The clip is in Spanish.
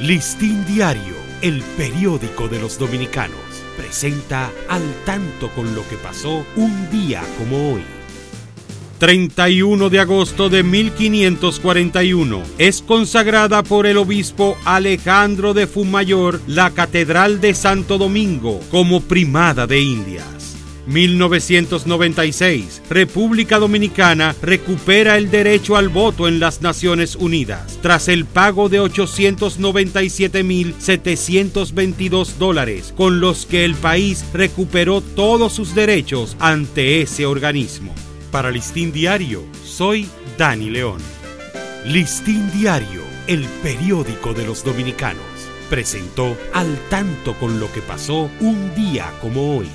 Listín Diario, el periódico de los dominicanos, presenta al tanto con lo que pasó un día como hoy. 31 de agosto de 1541 es consagrada por el obispo Alejandro de Fumayor la Catedral de Santo Domingo como primada de Indias. 1996, República Dominicana recupera el derecho al voto en las Naciones Unidas tras el pago de 897.722 dólares con los que el país recuperó todos sus derechos ante ese organismo. Para Listín Diario, soy Dani León. Listín Diario, el periódico de los dominicanos, presentó al tanto con lo que pasó un día como hoy.